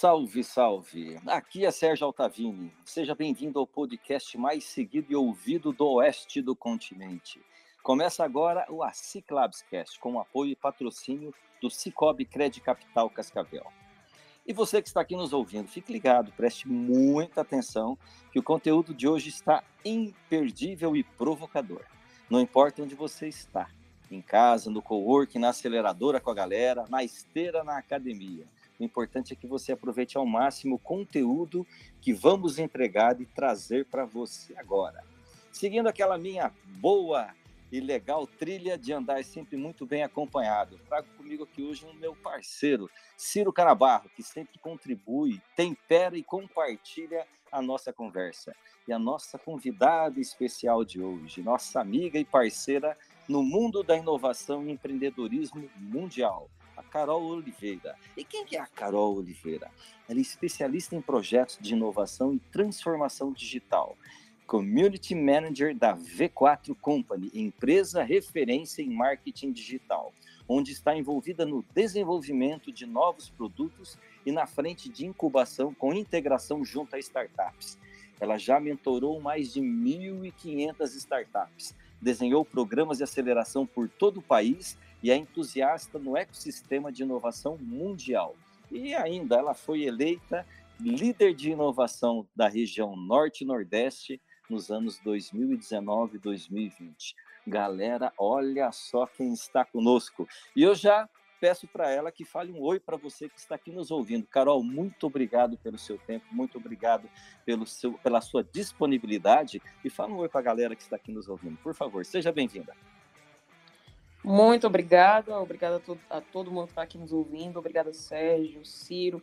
Salve, salve! Aqui é Sérgio Altavini. Seja bem-vindo ao podcast mais seguido e ouvido do oeste do continente. Começa agora o ASIC Labscast, com apoio e patrocínio do Cicobi Credit Capital Cascavel. E você que está aqui nos ouvindo, fique ligado, preste muita atenção, que o conteúdo de hoje está imperdível e provocador. Não importa onde você está, em casa, no coworking, na aceleradora com a galera, na esteira, na academia o importante é que você aproveite ao máximo o conteúdo que vamos entregar e trazer para você agora. Seguindo aquela minha boa e legal trilha de andar sempre muito bem acompanhado. Trago comigo aqui hoje um meu parceiro, Ciro Carabarro, que sempre contribui, tempera e compartilha a nossa conversa. E a nossa convidada especial de hoje, nossa amiga e parceira no mundo da inovação e empreendedorismo mundial, a Carol Oliveira. E quem que é a Carol Oliveira? Ela é especialista em projetos de inovação e transformação digital. Community Manager da V4 Company, empresa referência em marketing digital, onde está envolvida no desenvolvimento de novos produtos e na frente de incubação com integração junto a startups. Ela já mentorou mais de 1.500 startups, desenhou programas de aceleração por todo o país e é entusiasta no ecossistema de inovação mundial. E ainda ela foi eleita líder de inovação da região Norte e Nordeste nos anos 2019 e 2020. Galera, olha só quem está conosco. E eu já peço para ela que fale um oi para você que está aqui nos ouvindo. Carol, muito obrigado pelo seu tempo, muito obrigado pelo seu, pela sua disponibilidade e fala um oi para a galera que está aqui nos ouvindo. Por favor, seja bem-vinda. Muito obrigada, obrigada a todo, a todo mundo que está aqui nos ouvindo, obrigada Sérgio, Ciro,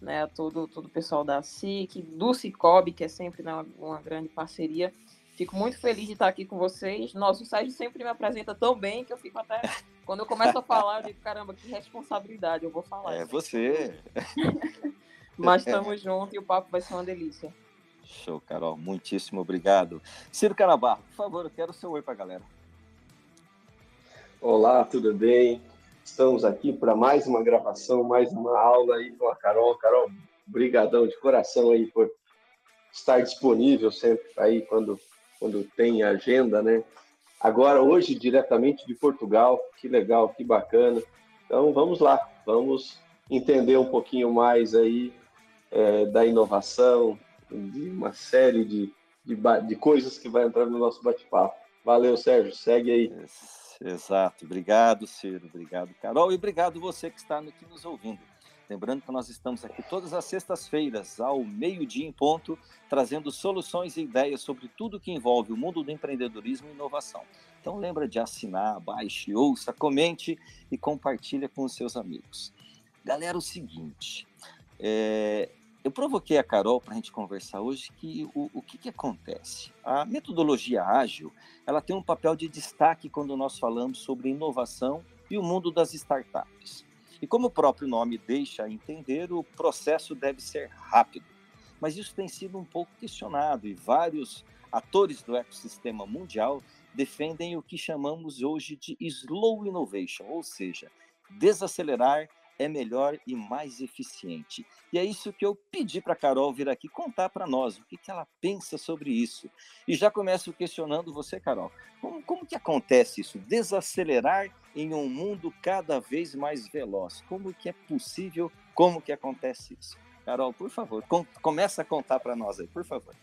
né, a todo, todo o pessoal da SIC, do Cicobi, que é sempre né, uma grande parceria. Fico muito feliz de estar aqui com vocês. Nossa, o Sérgio sempre me apresenta tão bem que eu fico até. Quando eu começo a falar, eu digo, caramba, que responsabilidade, eu vou falar. É você. Mas estamos juntos e o papo vai ser uma delícia. Show, Carol. Muitíssimo obrigado. Ciro Carabarro, por favor, eu quero o seu oi para a galera. Olá, tudo bem? Estamos aqui para mais uma gravação, mais uma aula aí com a Carol. Carol, brigadão de coração aí por estar disponível sempre aí quando, quando tem agenda, né? Agora, hoje, diretamente de Portugal, que legal, que bacana. Então, vamos lá, vamos entender um pouquinho mais aí é, da inovação, de uma série de, de, de coisas que vai entrar no nosso bate-papo. Valeu, Sérgio, segue aí. Exato. Obrigado, Ciro. Obrigado, Carol. E obrigado você que está aqui nos ouvindo. Lembrando que nós estamos aqui todas as sextas-feiras, ao meio-dia em ponto, trazendo soluções e ideias sobre tudo que envolve o mundo do empreendedorismo e inovação. Então lembra de assinar, baixe, ouça, comente e compartilha com os seus amigos. Galera, o seguinte, é, eu provoquei a Carol para a gente conversar hoje que o, o que, que acontece? A metodologia ágil ela tem um papel de destaque quando nós falamos sobre inovação e o mundo das startups. E como o próprio nome deixa entender, o processo deve ser rápido. Mas isso tem sido um pouco questionado e vários atores do ecossistema mundial defendem o que chamamos hoje de slow innovation, ou seja, desacelerar é melhor e mais eficiente. E é isso que eu pedi para a Carol vir aqui contar para nós, o que, que ela pensa sobre isso. E já começo questionando você, Carol. Como, como que acontece isso? Desacelerar em um mundo cada vez mais veloz. Como que é possível? Como que acontece isso? Carol, por favor, com, começa a contar para nós aí, por favor.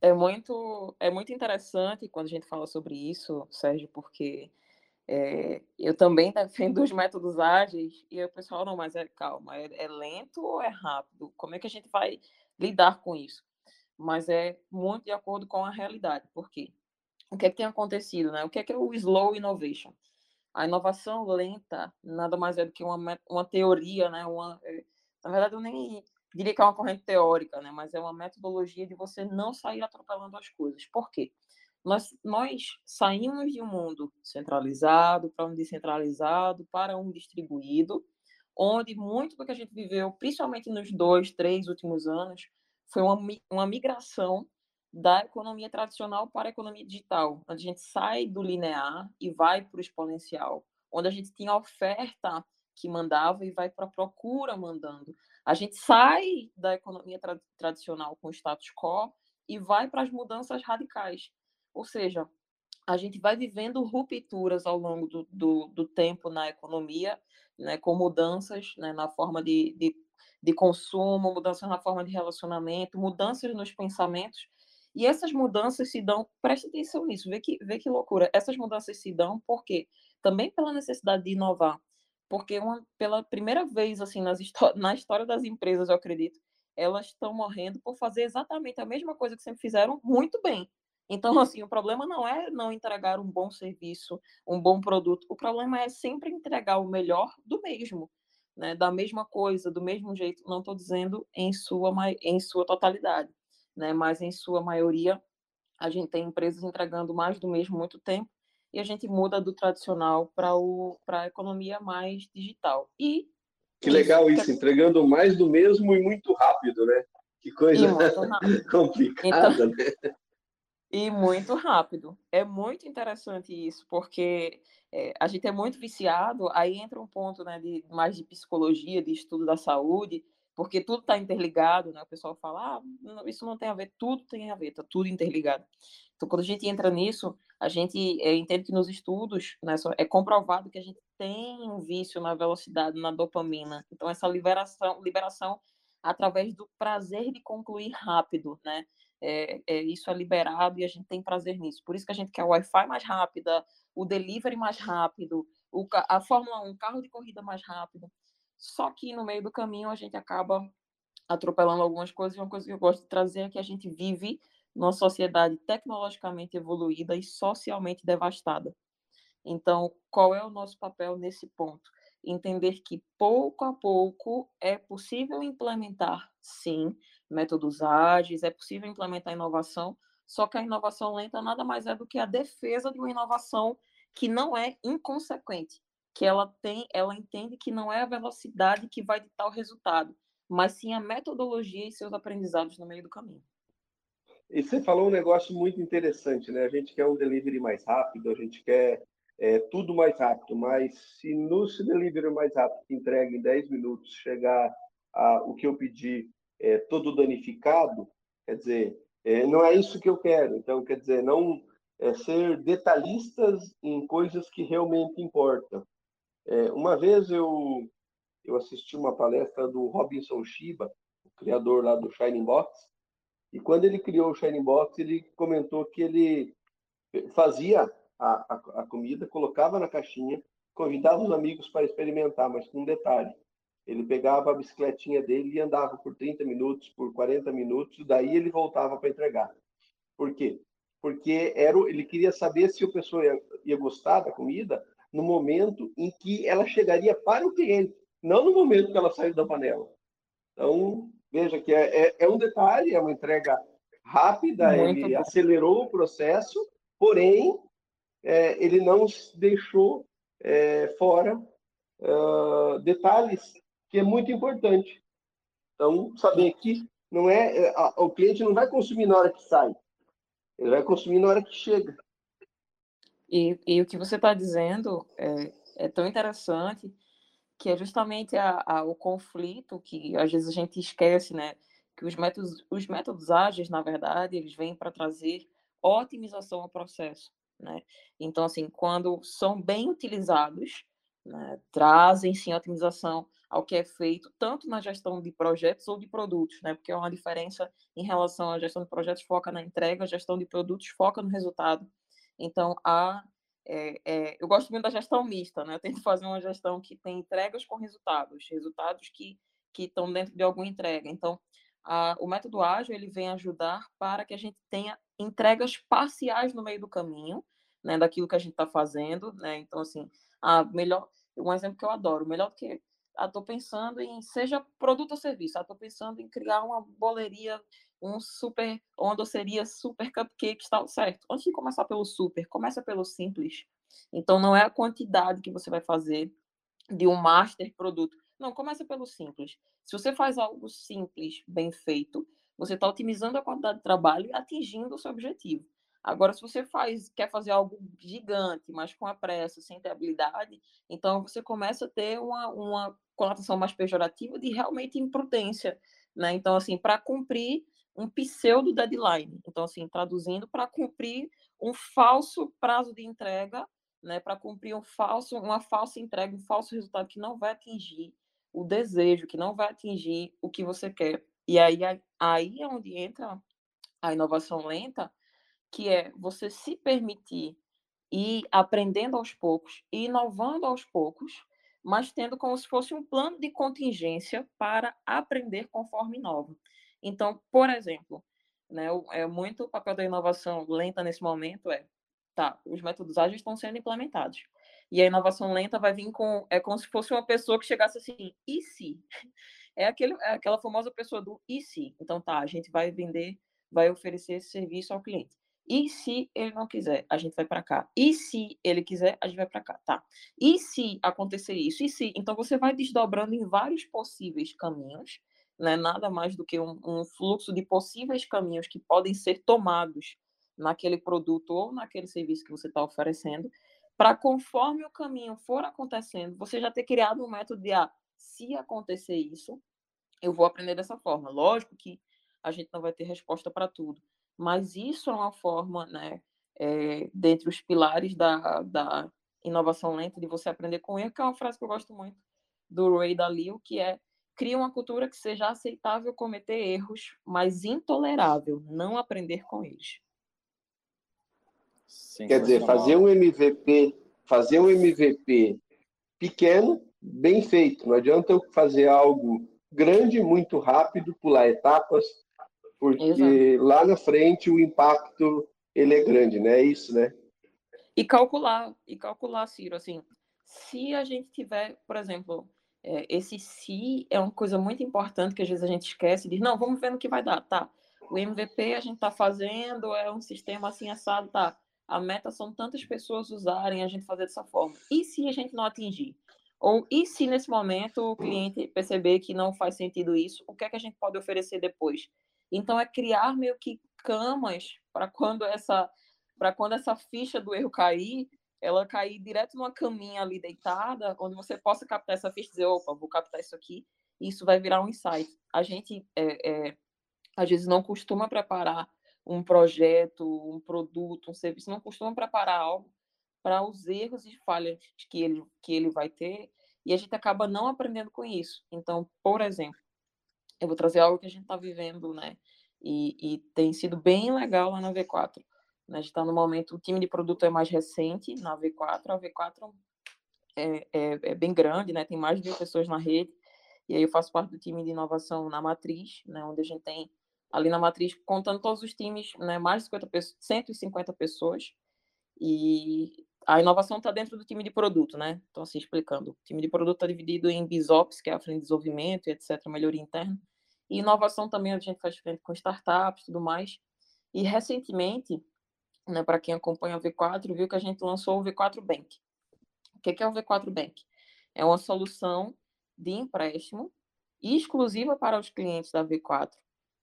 É muito, é muito interessante quando a gente fala sobre isso, Sérgio, porque é, eu também defendo os métodos ágeis e o pessoal, não, mas é calma, é, é, lento ou é rápido? Como é que a gente vai lidar com isso? Mas é muito de acordo com a realidade, por quê? O que é que tem acontecido, né? O que é que é o slow innovation? A inovação lenta nada mais é do que uma, uma teoria, né? Uma, é, na verdade, eu nem diria que é uma corrente teórica, né? Mas é uma metodologia de você não sair atropelando as coisas. Por quê? Nós, nós saímos de um mundo centralizado para um descentralizado, para um distribuído, onde muito do que a gente viveu, principalmente nos dois, três últimos anos, foi uma, uma migração da economia tradicional para a economia digital, onde a gente sai do linear e vai para o exponencial, onde a gente tinha oferta que mandava e vai para a procura mandando. A gente sai da economia tra tradicional com o status quo e vai para as mudanças radicais. Ou seja, a gente vai vivendo rupturas ao longo do, do, do tempo na economia, né, com mudanças né, na forma de, de, de consumo, mudanças na forma de relacionamento, mudanças nos pensamentos. E essas mudanças se dão, preste atenção nisso, vê que, vê que loucura. Essas mudanças se dão porque também pela necessidade de inovar, porque uma, pela primeira vez assim nas na história das empresas, eu acredito, elas estão morrendo por fazer exatamente a mesma coisa que sempre fizeram muito bem. Então, assim, o problema não é não entregar um bom serviço, um bom produto. O problema é sempre entregar o melhor do mesmo, né? Da mesma coisa, do mesmo jeito. Não estou dizendo em sua em sua totalidade, né? Mas em sua maioria a gente tem empresas entregando mais do mesmo muito tempo e a gente muda do tradicional para a economia mais digital. E que legal isso, entregando mais do mesmo e muito rápido, né? Que coisa complicada, então, né? E muito rápido. É muito interessante isso, porque é, a gente é muito viciado, aí entra um ponto né, de, mais de psicologia, de estudo da saúde, porque tudo está interligado, né? O pessoal fala, ah, isso não tem a ver, tudo tem a ver, está tudo interligado. Então, quando a gente entra nisso, a gente é, entende que nos estudos né, é comprovado que a gente tem um vício na velocidade, na dopamina. Então, essa liberação, liberação através do prazer de concluir rápido, né? É, é, isso é liberado e a gente tem prazer nisso. Por isso que a gente quer o Wi-Fi mais rápida, o delivery mais rápido, o, a Fórmula 1, carro de corrida mais rápido. Só que no meio do caminho a gente acaba atropelando algumas coisas. E uma coisa que eu gosto de trazer é que a gente vive numa sociedade tecnologicamente evoluída e socialmente devastada. Então, qual é o nosso papel nesse ponto? Entender que pouco a pouco é possível implementar, sim, métodos ágeis, é possível implementar inovação, só que a inovação lenta nada mais é do que a defesa de uma inovação que não é inconsequente, que ela tem, ela entende que não é a velocidade que vai ditar o resultado, mas sim a metodologia e seus aprendizados no meio do caminho. E você falou um negócio muito interessante, né? A gente quer um delivery mais rápido, a gente quer é, tudo mais rápido, mas se no delivery mais rápido que entrega em 10 minutos chegar a, o que eu pedi é, todo danificado, quer dizer, é, não é isso que eu quero. Então, quer dizer, não é ser detalhistas em coisas que realmente importam. É, uma vez eu eu assisti uma palestra do Robinson Shiba, o criador lá do Shining Box, e quando ele criou o Shining Box, ele comentou que ele fazia a, a, a comida, colocava na caixinha, convidava os amigos para experimentar, mas com um detalhe. Ele pegava a bicicletinha dele e andava por 30 minutos, por 40 minutos, daí ele voltava para entregar. Por quê? Porque era, ele queria saber se a pessoa ia, ia gostar da comida no momento em que ela chegaria para o cliente, não no momento que ela saiu da panela. Então, Veja que é, é, é um detalhe, é uma entrega rápida, Muito ele bom. acelerou o processo, porém, é, ele não deixou é, fora uh, detalhes que é muito importante. Então, saber que não é, é o cliente não vai consumir na hora que sai, ele vai consumir na hora que chega. E, e o que você está dizendo é, é tão interessante que é justamente a, a, o conflito que às vezes a gente esquece, né? Que os métodos, os métodos ágeis, na verdade, eles vêm para trazer otimização ao processo, né? Então, assim, quando são bem utilizados, né, trazem sim otimização ao que é feito, tanto na gestão de projetos ou de produtos, né? Porque é uma diferença em relação à gestão de projetos foca na entrega, a gestão de produtos foca no resultado. Então, há é, é, eu gosto muito da gestão mista, né? Eu tento fazer uma gestão que tem entregas com resultados, resultados que que estão dentro de alguma entrega. Então, a, o método ágil ele vem ajudar para que a gente tenha entregas parciais no meio do caminho, né? Daquilo que a gente está fazendo, né? Então, assim, a melhor, um exemplo que eu adoro, melhor do que estou ah, pensando em, seja produto ou serviço, estou ah, pensando em criar uma boleria, um super, uma doceria super cupcake, tal, certo? Antes de começar pelo super, começa pelo simples. Então, não é a quantidade que você vai fazer de um master produto. Não, começa pelo simples. Se você faz algo simples, bem feito, você está otimizando a quantidade de trabalho e atingindo o seu objetivo. Agora, se você faz, quer fazer algo gigante, mas com a pressa, sem ter habilidade, então você começa a ter uma, uma conotação mais pejorativa de realmente imprudência, né? Então, assim, para cumprir um pseudo deadline. Então, assim, traduzindo, para cumprir um falso prazo de entrega, né? Para cumprir um falso, uma falsa entrega, um falso resultado que não vai atingir o desejo, que não vai atingir o que você quer. E aí, aí é onde entra a inovação lenta, que é você se permitir ir aprendendo aos poucos, inovando aos poucos, mas tendo como se fosse um plano de contingência para aprender conforme inova. Então, por exemplo, né, é muito o papel da inovação lenta nesse momento é, tá, os métodos ágeis estão sendo implementados. E a inovação lenta vai vir com, é como se fosse uma pessoa que chegasse assim, e se? É, aquele, é aquela famosa pessoa do e se? Então, tá, a gente vai vender, vai oferecer esse serviço ao cliente. E se ele não quiser, a gente vai para cá. E se ele quiser, a gente vai para cá, tá? E se acontecer isso? E se? Então você vai desdobrando em vários possíveis caminhos, né? Nada mais do que um, um fluxo de possíveis caminhos que podem ser tomados naquele produto ou naquele serviço que você está oferecendo, para conforme o caminho for acontecendo, você já ter criado um método de ah, se acontecer isso, eu vou aprender dessa forma. Lógico que a gente não vai ter resposta para tudo, mas isso é uma forma, né, é, dentre os pilares da, da inovação lenta, de você aprender com erro, que é uma frase que eu gosto muito do Ray Dalio, que é cria uma cultura que seja aceitável cometer erros, mas intolerável não aprender com eles. Sim, Quer dizer, fazer um MVP, fazer um MVP pequeno, bem feito. Não adianta eu fazer algo grande, muito rápido, pular etapas, porque Exato. lá na frente o impacto ele é grande, né? É isso, né? E calcular, e calcular, Ciro, assim, se a gente tiver, por exemplo, é, esse se é uma coisa muito importante que às vezes a gente esquece, diz, não, vamos ver no que vai dar, tá? O MVP a gente está fazendo, é um sistema assim assado, tá? A meta são tantas pessoas usarem, a gente fazer dessa forma. E se a gente não atingir? Ou e se nesse momento o cliente perceber que não faz sentido isso, o que é que a gente pode oferecer depois? Então é criar meio que camas para quando essa para quando essa ficha do erro cair, ela cair direto numa caminha ali deitada, onde você possa captar essa ficha e dizer, opa, vou captar isso aqui, e isso vai virar um insight. A gente é, é, às vezes não costuma preparar um projeto, um produto, um serviço, não costuma preparar algo para os erros e falhas que ele, que ele vai ter, e a gente acaba não aprendendo com isso. Então, por exemplo, eu vou trazer algo que a gente está vivendo, né? E, e, tem sido bem legal lá na V4. Né? A gente está no momento, o time de produto é mais recente na V4, a V4 é, é, é, bem grande, né? Tem mais de mil pessoas na rede. E aí eu faço parte do time de inovação na matriz, né? Onde a gente tem ali na matriz, contando todos os times, né? Mais de 50 pessoas, 150 pessoas. E a inovação está dentro do time de produto, né? Então, assim, explicando. O time de produto está dividido em BISOPS, que é a frente de desenvolvimento, etc., melhoria interna. E inovação também a gente faz frente com startups e tudo mais. E recentemente, né, para quem acompanha o V4, viu que a gente lançou o V4 Bank. O que é o V4 Bank? É uma solução de empréstimo exclusiva para os clientes da V4,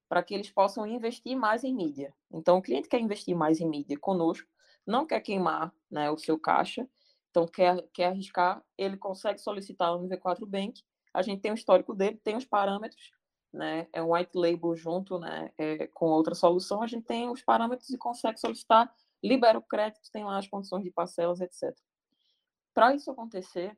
para que eles possam investir mais em mídia. Então, o cliente quer investir mais em mídia conosco, não quer queimar né, o seu caixa, então quer, quer arriscar, ele consegue solicitar o V4 Bank, a gente tem o histórico dele, tem os parâmetros, né, é um white label junto né, é, com outra solução, a gente tem os parâmetros e consegue solicitar, libera o crédito, tem lá as condições de parcelas, etc. Para isso acontecer,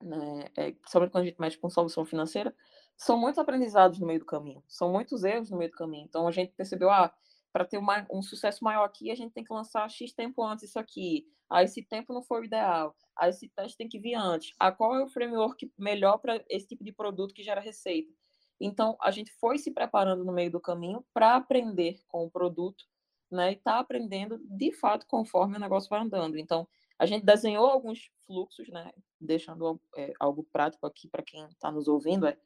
né, é, principalmente quando a gente mexe com solução financeira, são muitos aprendizados no meio do caminho, são muitos erros no meio do caminho. Então a gente percebeu, ah, para ter uma, um sucesso maior aqui, a gente tem que lançar X tempo antes isso aqui. Aí esse tempo não foi o ideal. Aí esse teste tem que vir antes. Ah, qual é o framework melhor para esse tipo de produto que gera receita? Então, a gente foi se preparando no meio do caminho para aprender com o produto, né? E tá aprendendo de fato conforme o negócio vai andando. Então, A gente desenhou alguns fluxos, né? Deixando é, algo prático aqui para quem está nos ouvindo, é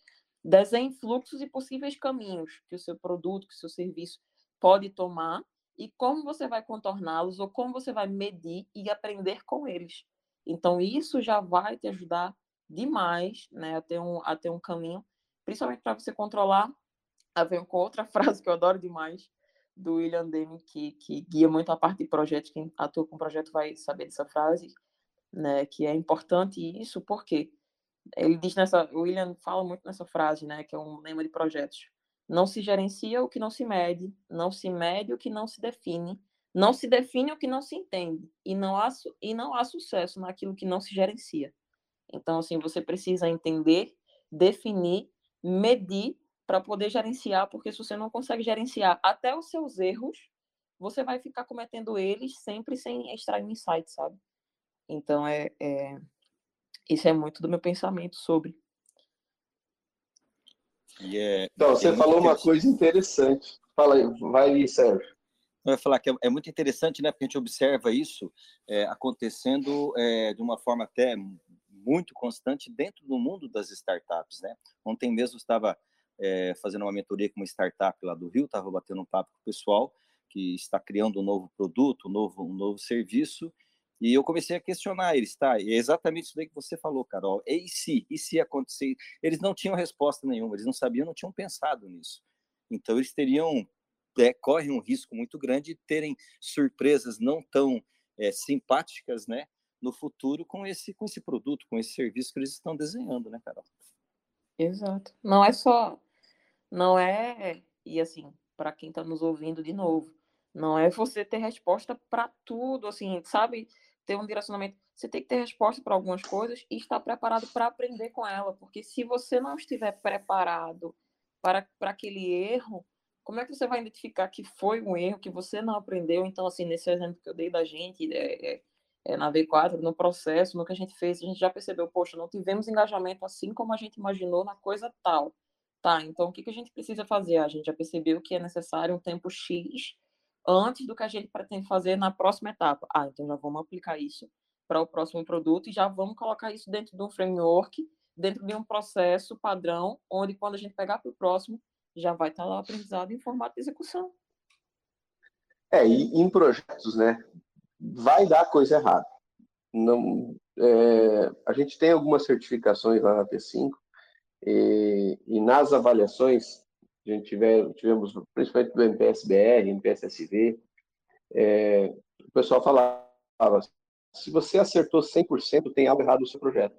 desenhe fluxos e possíveis caminhos que o seu produto, que o seu serviço pode tomar e como você vai contorná-los ou como você vai medir e aprender com eles. Então, isso já vai te ajudar demais né, a, ter um, a ter um caminho, principalmente para você controlar. A ver com outra frase que eu adoro demais, do William Deming, que, que guia muito a parte de projetos. Quem atua com projeto vai saber dessa frase, né, que é importante isso, porque ele diz nessa, o William fala muito nessa frase, né, que é um lema de projetos. Não se gerencia o que não se mede, não se mede o que não se define, não se define o que não se entende, e não há, e não há sucesso naquilo que não se gerencia. Então, assim, você precisa entender, definir, medir para poder gerenciar, porque se você não consegue gerenciar até os seus erros, você vai ficar cometendo eles sempre sem extrair um insight, sabe? Então, é, é, isso é muito do meu pensamento sobre. Yeah. É, então, você é falou uma coisa interessante. Fala aí, vai aí, Sérgio. Eu ia falar que é, é, muito interessante, né? Porque a gente observa isso é, acontecendo é, de uma forma até muito constante dentro do mundo das startups, né? Ontem mesmo estava é, fazendo uma mentoria com uma startup lá do Rio, estava batendo um papo com o pessoal que está criando um novo produto, um novo, um novo serviço, e eu comecei a questionar eles, tá? É exatamente isso daí que você falou, Carol. E se? E se acontecer? Eles não tinham resposta nenhuma, eles não sabiam, não tinham pensado nisso. Então, eles teriam, é, correm um risco muito grande de terem surpresas não tão é, simpáticas, né? No futuro com esse, com esse produto, com esse serviço que eles estão desenhando, né, Carol? Exato. Não é só. Não é. E assim, para quem está nos ouvindo de novo, não é você ter resposta para tudo, assim, sabe? Ter um direcionamento. Você tem que ter resposta para algumas coisas e estar preparado para aprender com ela, porque se você não estiver preparado para, para aquele erro, como é que você vai identificar que foi um erro que você não aprendeu? Então, assim, nesse exemplo que eu dei da gente, é, é, é na V4, no processo, no que a gente fez, a gente já percebeu, poxa, não tivemos engajamento assim como a gente imaginou na coisa tal. Tá, então o que, que a gente precisa fazer? A gente já percebeu que é necessário um tempo X antes do que a gente pretende fazer na próxima etapa. Ah, então já vamos aplicar isso para o próximo produto e já vamos colocar isso dentro de um framework, dentro de um processo padrão, onde quando a gente pegar para o próximo, já vai estar lá aprendizado em formato de execução. É, e em projetos, né, vai dar coisa errada. Não, é, a gente tem algumas certificações lá na T5 e, e nas avaliações a gente tiver, tivemos, principalmente do MPSBR, MPSSV, é, o pessoal falava, se você acertou 100%, tem algo errado no seu projeto.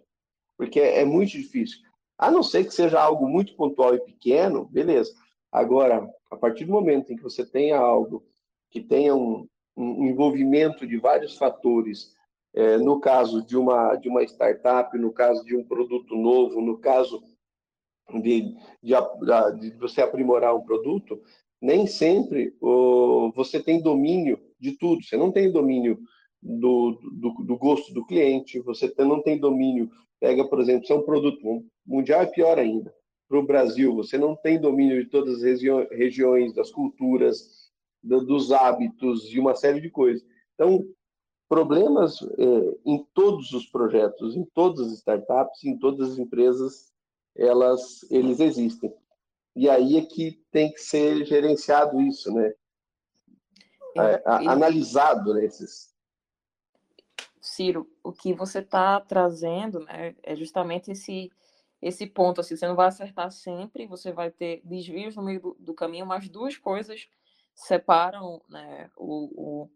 Porque é, é muito difícil. A não ser que seja algo muito pontual e pequeno, beleza. Agora, a partir do momento em que você tenha algo que tenha um, um envolvimento de vários fatores, é, no caso de uma, de uma startup, no caso de um produto novo, no caso de, de, de você aprimorar um produto, nem sempre oh, você tem domínio de tudo. Você não tem domínio do, do, do gosto do cliente, você não tem domínio. Pega, por exemplo, se é um produto mundial, é pior ainda. Para o Brasil, você não tem domínio de todas as regiões, das culturas, do, dos hábitos e uma série de coisas. Então, problemas eh, em todos os projetos, em todas as startups, em todas as empresas elas, eles existem. E aí é que tem que ser gerenciado isso, né? É, a, analisado né, esses. Ciro, o que você está trazendo né, é justamente esse, esse ponto. Assim, você não vai acertar sempre, você vai ter desvios no meio do, do caminho, mas duas coisas separam né, o, o,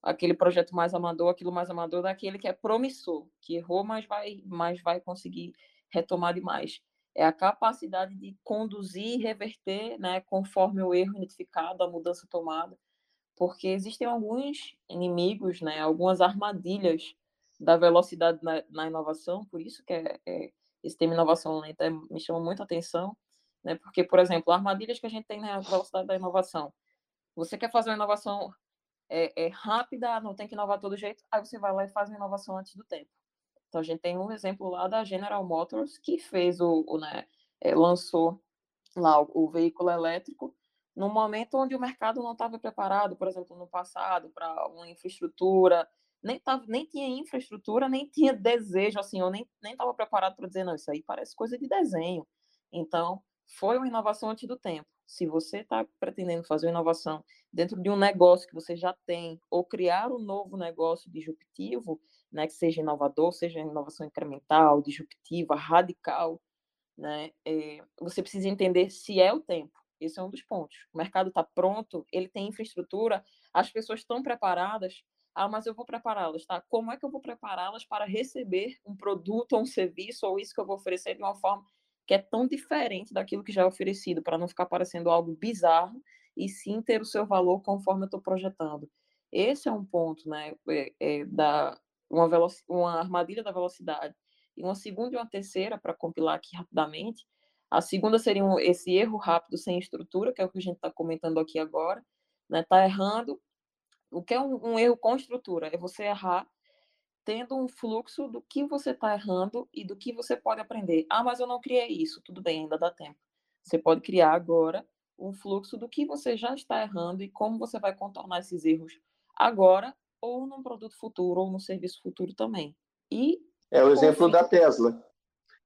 aquele projeto mais amador, aquilo mais amador, daquele que é promissor, que errou, mas vai, mas vai conseguir retomar demais é a capacidade de conduzir e reverter, né, conforme o erro identificado, a mudança tomada, porque existem alguns inimigos, né, algumas armadilhas da velocidade na, na inovação, por isso que é, é, esse tema inovação lenta me chama muito a atenção, né, porque, por exemplo, armadilhas que a gente tem na velocidade da inovação. Você quer fazer uma inovação é, é rápida, não tem que inovar todo jeito, aí você vai lá e faz uma inovação antes do tempo. Então, a gente tem um exemplo lá da General Motors, que fez o, o né, é, lançou lá o, o, veículo elétrico no momento onde o mercado não estava preparado, por exemplo, no passado, para uma infraestrutura nem, tava, nem tinha infraestrutura, nem tinha desejo, assim, eu nem estava preparado para dizer, não, isso aí parece coisa de desenho. Então, foi uma inovação antes do tempo. Se você está pretendendo fazer uma inovação dentro de um negócio que você já tem, ou criar um novo negócio disruptivo, né, que seja inovador, seja inovação incremental, disruptiva, radical, né, é, você precisa entender se é o tempo. Esse é um dos pontos. O mercado está pronto, ele tem infraestrutura, as pessoas estão preparadas ah, mas eu vou prepará-las, tá? Como é que eu vou prepará-las para receber um produto ou um serviço ou isso que eu vou oferecer de uma forma que é tão diferente daquilo que já é oferecido, para não ficar parecendo algo bizarro e sim ter o seu valor conforme eu estou projetando. Esse é um ponto, né, é, é da uma, uma armadilha da velocidade. E uma segunda e uma terceira, para compilar aqui rapidamente, a segunda seria um, esse erro rápido sem estrutura, que é o que a gente está comentando aqui agora, né? Tá errando o que é um, um erro com estrutura? É você errar tendo um fluxo do que você está errando e do que você pode aprender. Ah, mas eu não criei isso. Tudo bem, ainda dá tempo. Você pode criar agora um fluxo do que você já está errando e como você vai contornar esses erros agora ou num produto futuro ou no serviço futuro também. E é o exemplo da Tesla,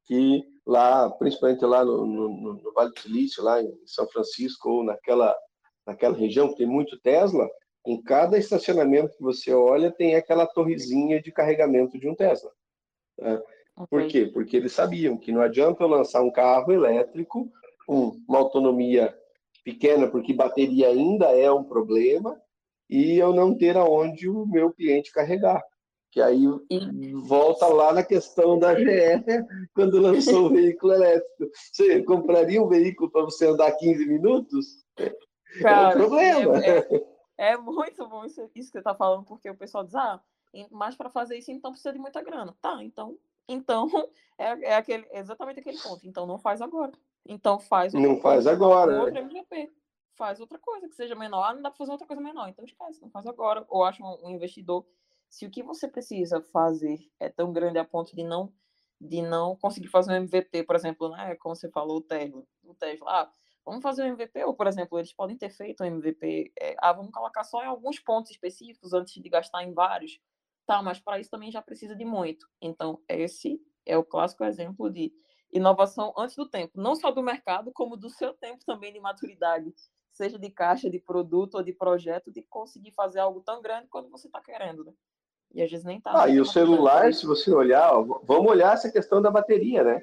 que lá, principalmente lá no, no, no Vale do Silício, lá em São Francisco ou naquela naquela região que tem muito Tesla, em cada estacionamento que você olha, tem aquela torrezinha de carregamento de um Tesla. Né? Okay. Por quê? Porque eles sabiam que não adianta eu lançar um carro elétrico, um, uma autonomia pequena, porque bateria ainda é um problema, e eu não ter aonde o meu cliente carregar. Que aí volta lá na questão da GE, quando lançou o veículo elétrico. Você compraria um veículo para você andar 15 minutos? Cara, é um problema. É, é, é muito bom isso, isso que você está falando, porque o pessoal diz, ah, mas para fazer isso então precisa de muita grana. Tá, então, então é, é aquele, exatamente aquele ponto. Então não faz agora. Então faz Não faz agora. Outra MGP. Faz outra coisa que seja menor. Ah, não dá para fazer outra coisa menor. Então esquece, não faz agora. Ou acha um, investidor. Se o que você precisa fazer é tão grande a ponto de não de não conseguir fazer um MVP, por exemplo, né? Como você falou, o Tesla. O Tesla, ah, Vamos fazer um MVP, ou, por exemplo, eles podem ter feito um MVP. É, ah, vamos colocar só em alguns pontos específicos antes de gastar em vários. Tá, mas para isso também já precisa de muito. Então, esse é o clássico exemplo de inovação antes do tempo, não só do mercado, como do seu tempo também de maturidade, seja de caixa, de produto ou de projeto, de conseguir fazer algo tão grande quando você está querendo. Né? E às vezes nem tá. Ah, e o celular, se você olhar, ó, vamos olhar essa questão da bateria, né?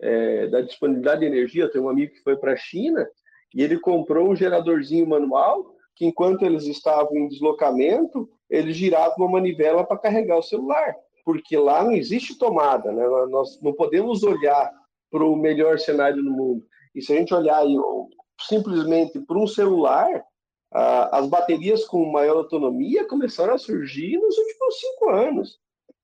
é, da disponibilidade de energia. Eu tenho um amigo que foi para a China e ele comprou um geradorzinho manual que, enquanto eles estavam em deslocamento, ele girava uma manivela para carregar o celular, porque lá não existe tomada, né? Nós não podemos olhar para o melhor cenário do mundo. E se a gente olhar aí, simplesmente para um celular, as baterias com maior autonomia começaram a surgir nos últimos cinco anos.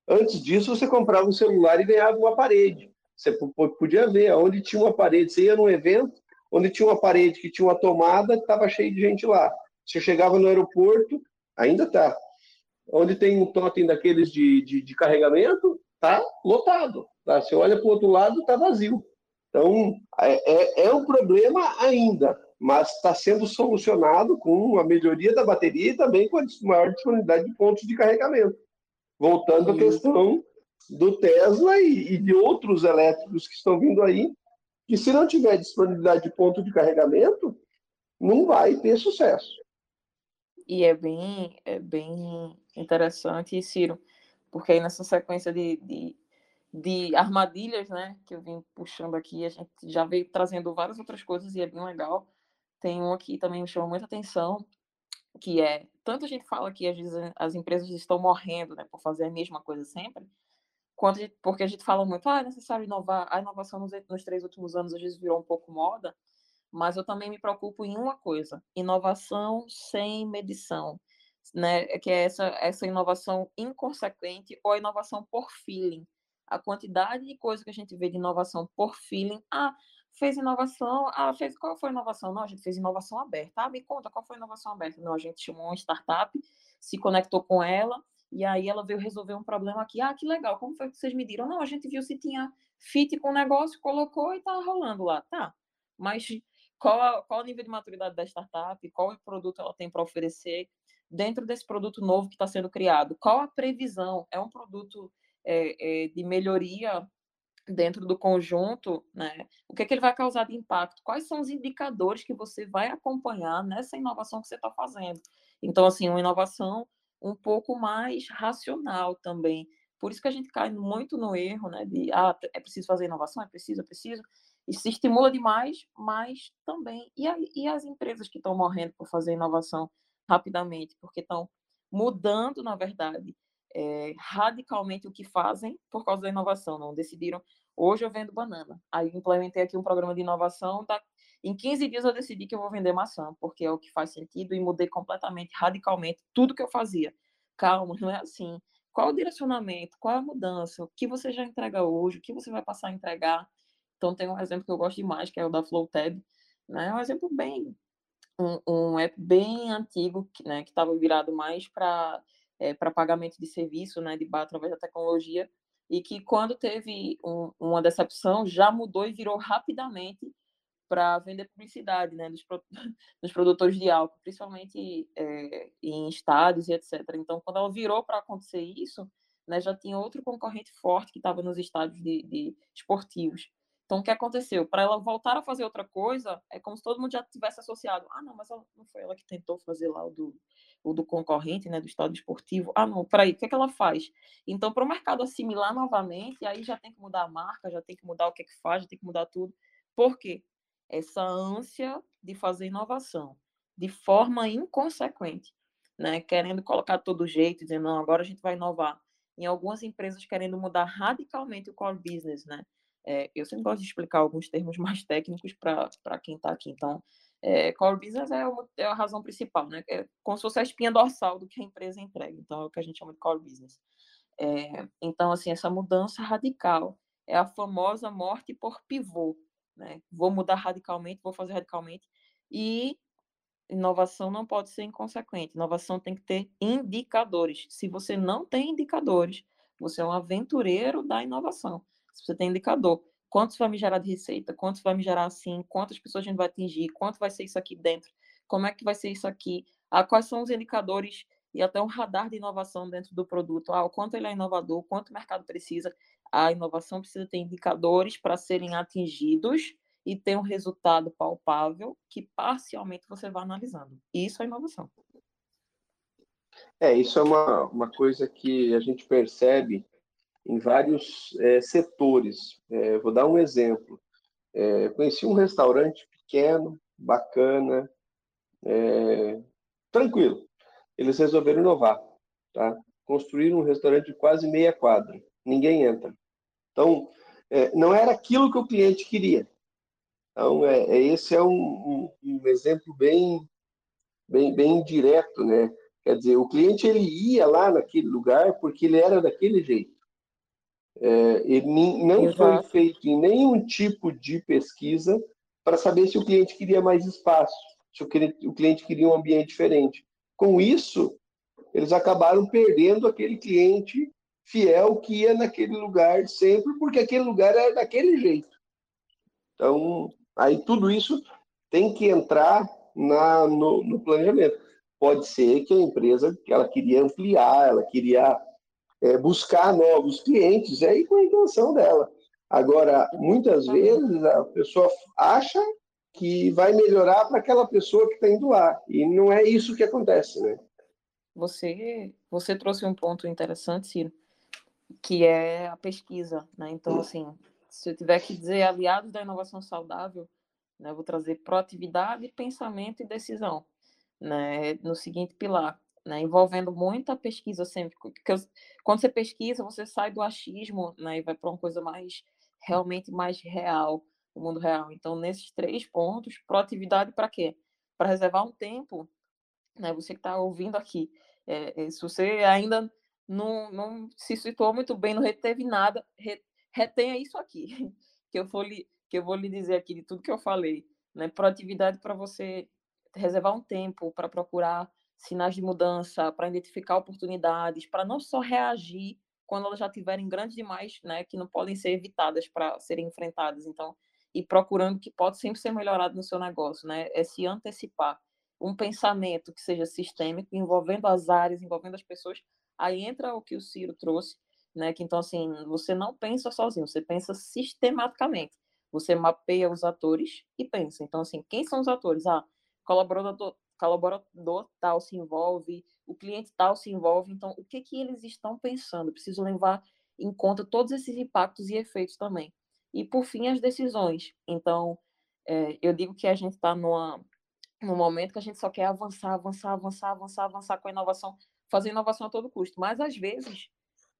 Antes disso, você comprava um celular e ganhava uma parede. Você podia ver, onde tinha uma parede, você ia num evento, onde tinha uma parede que tinha uma tomada, estava cheio de gente lá. Você chegava no aeroporto, ainda tá. Onde tem um totem daqueles de, de, de carregamento, tá lotado. Tá? Você olha para o outro lado, tá vazio. Então, é, é, é um problema ainda, mas está sendo solucionado com a melhoria da bateria e também com a maior disponibilidade de pontos de carregamento. Voltando à questão do Tesla e, e, de outros elétricos que estão vindo aí, que se não tiver disponibilidade de ponto de carregamento, não vai ter sucesso. E é bem, é bem interessante, Ciro, porque aí nessa sequência de, de, de armadilhas, né, que eu vim puxando aqui, a gente já veio trazendo várias outras coisas e é bem legal. Tem um aqui também me chamou muita atenção, que é, tanto a gente fala que às vezes as empresas estão morrendo, né, por fazer a mesma coisa sempre, quando, porque a gente fala muito, ah, é necessário inovar, a inovação nos, nos três últimos anos às vezes virou um pouco moda, mas eu também me preocupo em uma coisa, inovação sem medição, né, que é essa, essa inovação inconsequente ou a inovação por feeling. A quantidade de coisa que a gente vê de inovação por feeling, ah, fez inovação, ah, fez, qual foi a inovação? Não, a gente fez inovação aberta. Ah, me conta, qual foi a inovação aberta? Não, a gente chamou uma startup, se conectou com ela, e aí ela veio resolver um problema aqui. Ah, que legal, como foi que vocês mediram? Não, a gente viu se tinha fit com o negócio, colocou e tá rolando lá. Tá, mas qual, qual o nível de maturidade da startup, qual produto ela tem para oferecer dentro desse produto novo que está sendo criado, qual a previsão, é um produto é, é, de melhoria dentro do conjunto, né? O que, é que ele vai causar de impacto? Quais são os indicadores que você vai acompanhar nessa inovação que você está fazendo? Então, assim, uma inovação um pouco mais racional também. Por isso que a gente cai muito no erro, né? De ah, é preciso fazer inovação, é preciso, é preciso. E se estimula demais, mas também. E, a, e as empresas que estão morrendo por fazer inovação rapidamente, porque estão mudando, na verdade, é, radicalmente o que fazem por causa da inovação. Não decidiram, hoje eu vendo banana. Aí implementei aqui um programa de inovação, tá? em 15 dias eu decidi que eu vou vender maçã, porque é o que faz sentido e mudei completamente, radicalmente, tudo que eu fazia. Calma, não é assim. Qual o direcionamento? Qual a mudança? O que você já entrega hoje? O que você vai passar a entregar? Então, tem um exemplo que eu gosto demais, que é o da FlowTab. Né? É um exemplo bem... Um, um app bem antigo, né, que estava virado mais para é, para pagamento de serviço, né, de através da tecnologia, e que quando teve um, uma decepção já mudou e virou rapidamente para vender publicidade, né, dos, dos, produtores de álcool, principalmente é, em estádios e etc. Então, quando ela virou para acontecer isso, né, já tinha outro concorrente forte que estava nos estádios de, de esportivos. Então, o que aconteceu? Para ela voltar a fazer outra coisa, é como se todo mundo já tivesse associado. Ah, não, mas ela, não foi ela que tentou fazer lá o do, o do concorrente, né, do estado esportivo. Ah, não, peraí, o que, é que ela faz? Então, para o mercado assimilar novamente, aí já tem que mudar a marca, já tem que mudar o que é que faz, já tem que mudar tudo. Por quê? Essa ânsia de fazer inovação de forma inconsequente, né, querendo colocar todo jeito, dizendo, não, agora a gente vai inovar. Em algumas empresas querendo mudar radicalmente o core business, né? É, eu sempre gosto de explicar alguns termos mais técnicos para quem está aqui. Então, é, core business é, uma, é, a razão principal, né? É como se fosse a espinha dorsal do que a empresa entrega. Então, é o que a gente chama de core business. É, então, assim, essa mudança radical é a famosa morte por pivô. Né? Vou mudar radicalmente, vou fazer radicalmente. E inovação não pode ser inconsequente. Inovação tem que ter indicadores. Se você não tem indicadores, você é um aventureiro da inovação se você tem indicador, quantos vai me gerar de receita, quantos vai me gerar assim, quantas pessoas a gente vai atingir, quanto vai ser isso aqui dentro, como é que vai ser isso aqui, ah, quais são os indicadores e até um radar de inovação dentro do produto, ah, o quanto ele é inovador, quanto o mercado precisa, a inovação precisa ter indicadores para serem atingidos e ter um resultado palpável que parcialmente você vai analisando. Isso é inovação. É, isso é uma, uma coisa que a gente percebe em vários é, setores. É, vou dar um exemplo. É, conheci um restaurante pequeno, bacana, é, tranquilo. Eles resolveram inovar, tá? Construíram um restaurante de quase meia quadra. Ninguém entra. Então, é, não era aquilo que o cliente queria. Então, é, esse é um, um, um exemplo bem, bem, bem direto, né? Quer dizer, o cliente ele ia lá naquele lugar porque ele era daquele jeito. É, ele não foi feito em nenhum tipo de pesquisa para saber se o cliente queria mais espaço, se o cliente, o cliente queria um ambiente diferente. Com isso, eles acabaram perdendo aquele cliente fiel que ia naquele lugar sempre, porque aquele lugar era daquele jeito. Então, aí tudo isso tem que entrar na, no, no planejamento. Pode ser que a empresa que ela queria ampliar, ela queria é, buscar novos clientes, é aí com a intenção dela. Agora, muitas vezes a pessoa acha que vai melhorar para aquela pessoa que está indo lá, e não é isso que acontece, né? Você, você trouxe um ponto interessante, Ciro, que é a pesquisa, né? Então, assim, se eu tiver que dizer aliados da inovação saudável, né, eu vou trazer proatividade, pensamento e decisão, né, no seguinte pilar né, envolvendo muita pesquisa sempre. Porque quando você pesquisa, você sai do achismo né, e vai para uma coisa mais realmente mais real, o mundo real. Então, nesses três pontos, proatividade para quê? Para reservar um tempo, né, você que está ouvindo aqui, é, se você ainda não, não se situou muito bem, não reteve nada, re, retenha isso aqui, que eu, vou lhe, que eu vou lhe dizer aqui de tudo que eu falei. Né? Proatividade para você reservar um tempo para procurar sinais de mudança, para identificar oportunidades, para não só reagir quando elas já estiverem grandes demais, né, que não podem ser evitadas para serem enfrentadas. Então, e procurando que pode sempre ser melhorado no seu negócio, né? É se antecipar. Um pensamento que seja sistêmico, envolvendo as áreas, envolvendo as pessoas. Aí entra o que o Ciro trouxe, né? Que então, assim, você não pensa sozinho, você pensa sistematicamente. Você mapeia os atores e pensa. Então, assim, quem são os atores? Ah, colaborador, colaborador tal se envolve, o cliente tal se envolve. Então, o que que eles estão pensando? Preciso levar em conta todos esses impactos e efeitos também. E, por fim, as decisões. Então, é, eu digo que a gente está num momento que a gente só quer avançar, avançar, avançar, avançar, avançar com a inovação, fazer inovação a todo custo. Mas, às vezes,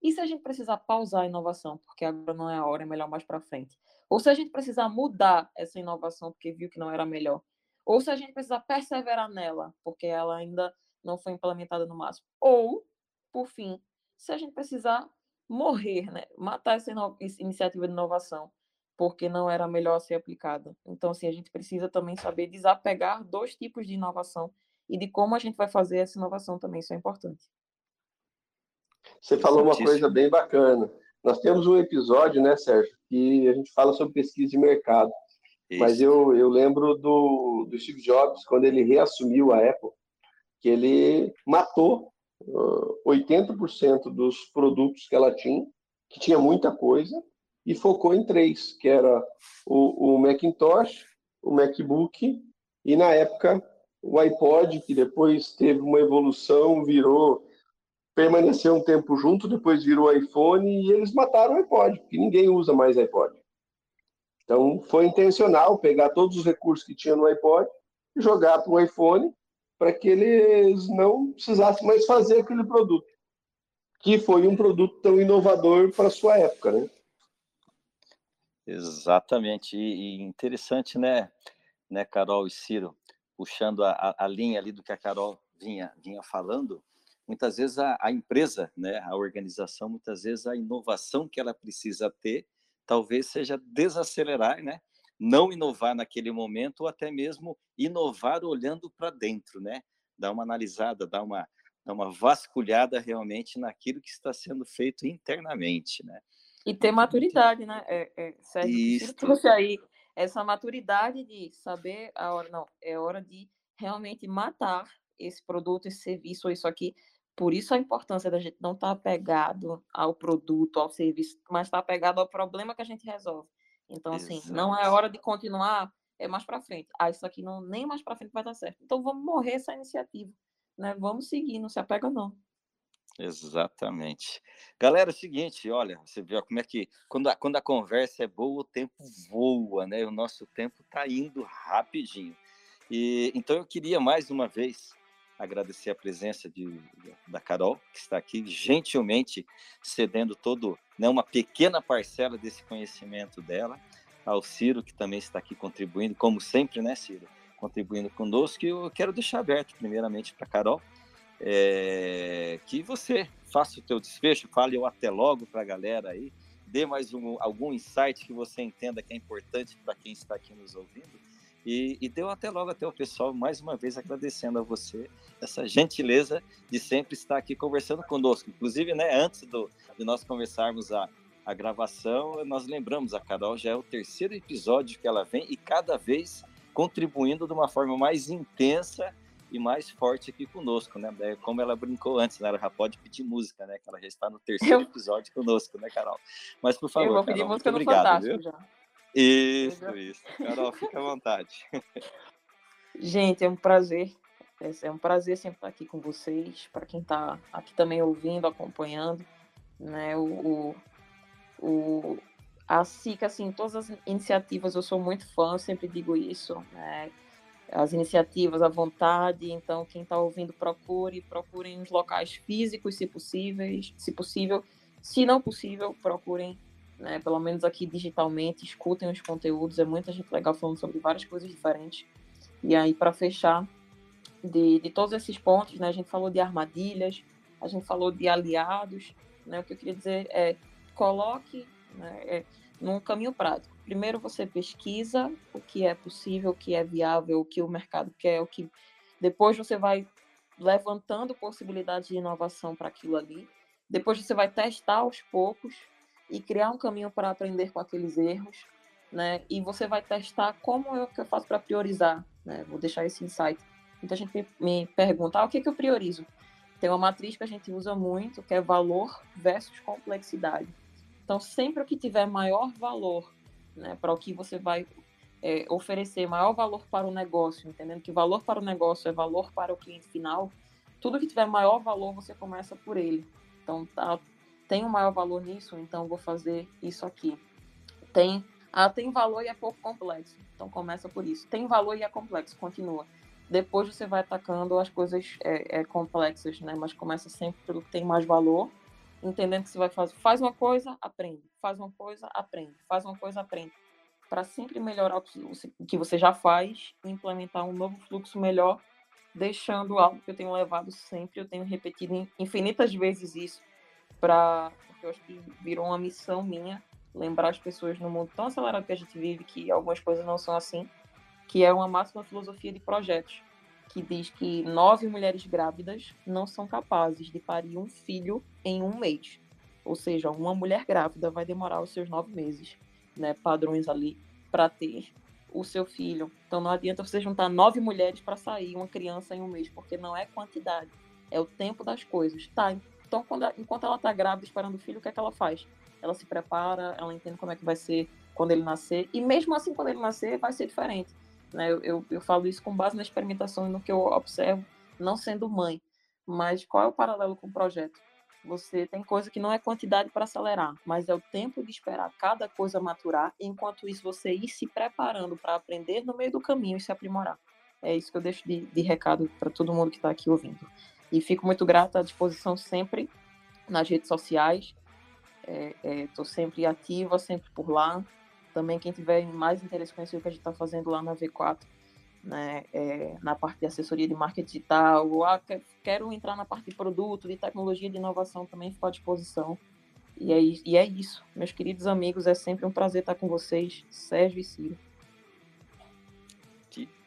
e se a gente precisar pausar a inovação, porque agora não é a hora, é melhor mais para frente? Ou se a gente precisar mudar essa inovação, porque viu que não era melhor? Ou se a gente precisar perseverar nela, porque ela ainda não foi implementada no máximo? Ou, por fim, se a gente precisar morrer, né? matar essa iniciativa de inovação, porque não era melhor ser aplicada. Então, assim, a gente precisa também saber desapegar dois tipos de inovação e de como a gente vai fazer essa inovação também, isso é importante. Você falou uma coisa bem bacana. Nós temos um episódio, né, Sérgio, que a gente fala sobre pesquisa de mercado. Isso. Mas eu, eu lembro do, do Steve Jobs, quando ele reassumiu a Apple, que ele matou uh, 80% dos produtos que ela tinha, que tinha muita coisa, e focou em três, que era o, o Macintosh, o MacBook e, na época, o iPod, que depois teve uma evolução, virou, permaneceu um tempo junto, depois virou iPhone, e eles mataram o iPod, porque ninguém usa mais iPod. Então, foi intencional pegar todos os recursos que tinha no iPod e jogar para o iPhone para que eles não precisassem mais fazer aquele produto, que foi um produto tão inovador para a sua época, né? Exatamente, e, interessante, né, né, Carol e Ciro, puxando a, a, linha ali do que a Carol vinha, vinha falando, muitas vezes a, a, empresa, né, a organização, muitas vezes a inovação que ela precisa ter, talvez seja desacelerar, né, não inovar naquele momento ou até mesmo inovar olhando para dentro, né, dar uma analisada, dar uma, dar uma vasculhada realmente naquilo que está sendo feito internamente, né. E ter maturidade, né? É, é, Sérgio, você trouxe aí essa maturidade de saber a hora, não, é hora de realmente matar esse produto, esse serviço ou isso aqui. Por isso a importância da gente não estar tá apegado ao produto, ao serviço, mas estar tá apegado ao problema que a gente resolve. Então, assim, Exato. não é hora de continuar, é mais para frente. Ah, isso aqui não, nem mais para frente vai dar certo. Então, vamos morrer essa iniciativa, né? Vamos seguir, não se apega não. Exatamente. Galera, é o seguinte, olha, você vê como é que quando a, quando a conversa é boa, o tempo voa, né? O nosso tempo está indo rapidinho. E então eu queria mais uma vez agradecer a presença de, da Carol, que está aqui gentilmente cedendo todo, né, uma pequena parcela desse conhecimento dela, ao Ciro, que também está aqui contribuindo, como sempre, né, Ciro? Contribuindo conosco. E eu quero deixar aberto, primeiramente, para a Carol, é, que você faça o teu desfecho, fale o até logo para a galera aí, dê mais um, algum insight que você entenda que é importante para quem está aqui nos ouvindo. E, e deu até logo até o pessoal, mais uma vez agradecendo a você essa gentileza de sempre estar aqui conversando conosco. Inclusive, né, antes do, de nós conversarmos a, a gravação, nós lembramos, a Carol já é o terceiro episódio que ela vem e cada vez contribuindo de uma forma mais intensa e mais forte aqui conosco, né? Como ela brincou antes, né? Ela já pode pedir música, né? Que ela já está no terceiro episódio conosco, né, Carol? Mas, por favor, Eu vou pedir Carol, música no obrigado, Fantástico viu? já. Isso, isso. Carol, fica à vontade. Gente, é um prazer. É um prazer sempre estar aqui com vocês. Para quem está aqui também ouvindo, acompanhando, né? O, o, a SIC, assim, todas as iniciativas eu sou muito fã, eu sempre digo isso, né? as iniciativas à vontade. Então, quem está ouvindo, procure, procurem os locais físicos, se possíveis, se possível. Se não possível, procurem, né, pelo menos aqui digitalmente, escutem os conteúdos. É muita gente legal falando sobre várias coisas diferentes. E aí, para fechar, de, de todos esses pontos, né, a gente falou de armadilhas, a gente falou de aliados. Né, o que eu queria dizer é coloque né, é, num caminho prático primeiro você pesquisa o que é possível, o que é viável, o que o mercado quer, o que depois você vai levantando possibilidades de inovação para aquilo ali. Depois você vai testar aos poucos e criar um caminho para aprender com aqueles erros. né? E você vai testar como eu, que eu faço para priorizar, né? Vou deixar esse insight. Então a gente me, me pergunta, ah, o que, que eu priorizo? Tem uma matriz que a gente usa muito, que é valor versus complexidade. Então, sempre o que tiver maior valor né, para o que você vai é, oferecer, maior valor para o negócio, entendendo que valor para o negócio é valor para o cliente final, tudo que tiver maior valor, você começa por ele. Então, tá, tem um maior valor nisso, então vou fazer isso aqui. Tem, ah, tem valor e é pouco complexo, então começa por isso. Tem valor e é complexo, continua. Depois você vai atacando as coisas é, é, complexas, né? Mas começa sempre pelo que tem mais valor, entendendo que você vai fazer. Faz uma coisa, aprende. Faz uma coisa, aprende. Faz uma coisa, aprende. Para sempre melhorar o que você já faz e implementar um novo fluxo melhor, deixando algo que eu tenho levado sempre, eu tenho repetido infinitas vezes isso, para eu acho que virou uma missão minha lembrar as pessoas no mundo tão acelerado que a gente vive que algumas coisas não são assim que é uma máxima filosofia de projetos, que diz que nove mulheres grávidas não são capazes de parir um filho em um mês. Ou seja, uma mulher grávida vai demorar os seus nove meses, né, padrões ali, para ter o seu filho. Então não adianta você juntar nove mulheres para sair uma criança em um mês, porque não é quantidade, é o tempo das coisas. Tá, então quando, enquanto ela está grávida esperando o filho, o que é que ela faz? Ela se prepara, ela entende como é que vai ser quando ele nascer, e mesmo assim, quando ele nascer, vai ser diferente né? Eu, eu, eu falo isso com base na experimentação e no que eu observo, não sendo mãe. Mas qual é o paralelo com o projeto? Você tem coisa que não é quantidade para acelerar, mas é o tempo de esperar cada coisa maturar, enquanto isso você ir se preparando para aprender no meio do caminho e se aprimorar. É isso que eu deixo de, de recado para todo mundo que está aqui ouvindo. E fico muito grata à disposição sempre nas redes sociais. Estou é, é, sempre ativa, sempre por lá. Também quem tiver mais interesse em conhecer o que a gente está fazendo lá na V4, né, é, na parte de assessoria de marketing digital, ou ah, quero entrar na parte de produto, de tecnologia, de inovação, também fico à disposição. E é, e é isso, meus queridos amigos, é sempre um prazer estar com vocês, Sérgio e Ciro.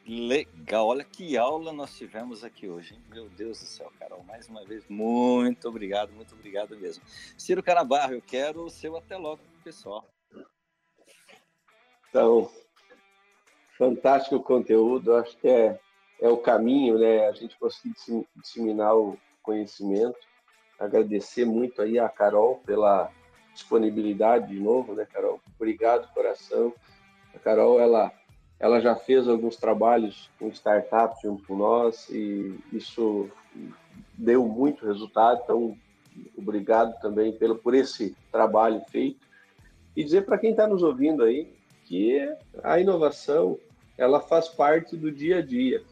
Legal, olha que aula nós tivemos aqui hoje, hein? Meu Deus do céu, Carol, mais uma vez, muito obrigado, muito obrigado mesmo. Ciro Carabarro, eu quero o seu até logo, pessoal. Então, fantástico conteúdo, acho que é, é o caminho, né? A gente conseguir disseminar o conhecimento. Agradecer muito aí a Carol pela disponibilidade de novo, né, Carol? Obrigado, coração. A Carol, ela, ela já fez alguns trabalhos com startups junto com nós e isso deu muito resultado, então obrigado também pelo, por esse trabalho feito. E dizer para quem está nos ouvindo aí, que a inovação ela faz parte do dia a dia.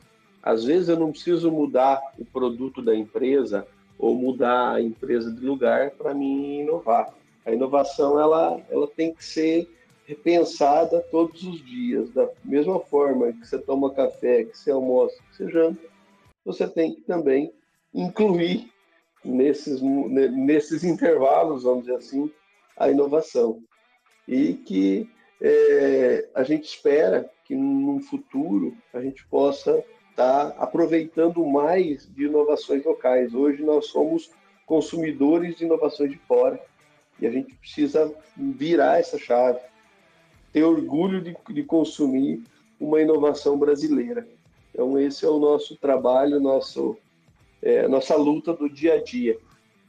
Às vezes eu não preciso mudar o produto da empresa ou mudar a empresa de lugar para mim inovar. A inovação ela, ela tem que ser repensada todos os dias, da mesma forma que você toma café, que você almoça, que você janta, você tem que também incluir nesses, nesses intervalos, vamos dizer assim, a inovação. E que é, a gente espera que no futuro a gente possa estar tá aproveitando mais de inovações locais. Hoje nós somos consumidores de inovações de fora e a gente precisa virar essa chave, ter orgulho de, de consumir uma inovação brasileira. Então esse é o nosso trabalho, nosso é, nossa luta do dia a dia.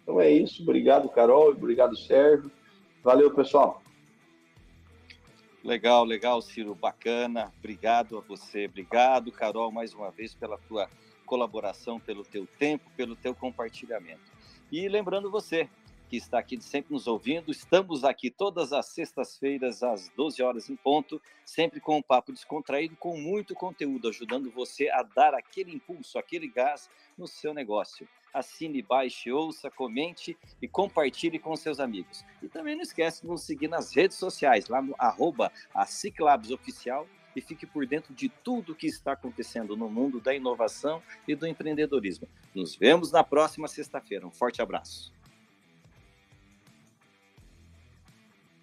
Então é isso. Obrigado, Carol. Obrigado, Sérgio. Valeu, pessoal. Legal, legal, Ciro, bacana. Obrigado a você, obrigado, Carol, mais uma vez pela tua colaboração, pelo teu tempo, pelo teu compartilhamento. E lembrando você que está aqui sempre nos ouvindo, estamos aqui todas as sextas-feiras às 12 horas em ponto, sempre com um papo descontraído, com muito conteúdo, ajudando você a dar aquele impulso, aquele gás no seu negócio assine, baixe, ouça, comente e compartilhe com seus amigos. E também não esquece de nos seguir nas redes sociais, lá no arroba Oficial e fique por dentro de tudo o que está acontecendo no mundo da inovação e do empreendedorismo. Nos vemos na próxima sexta-feira. Um forte abraço.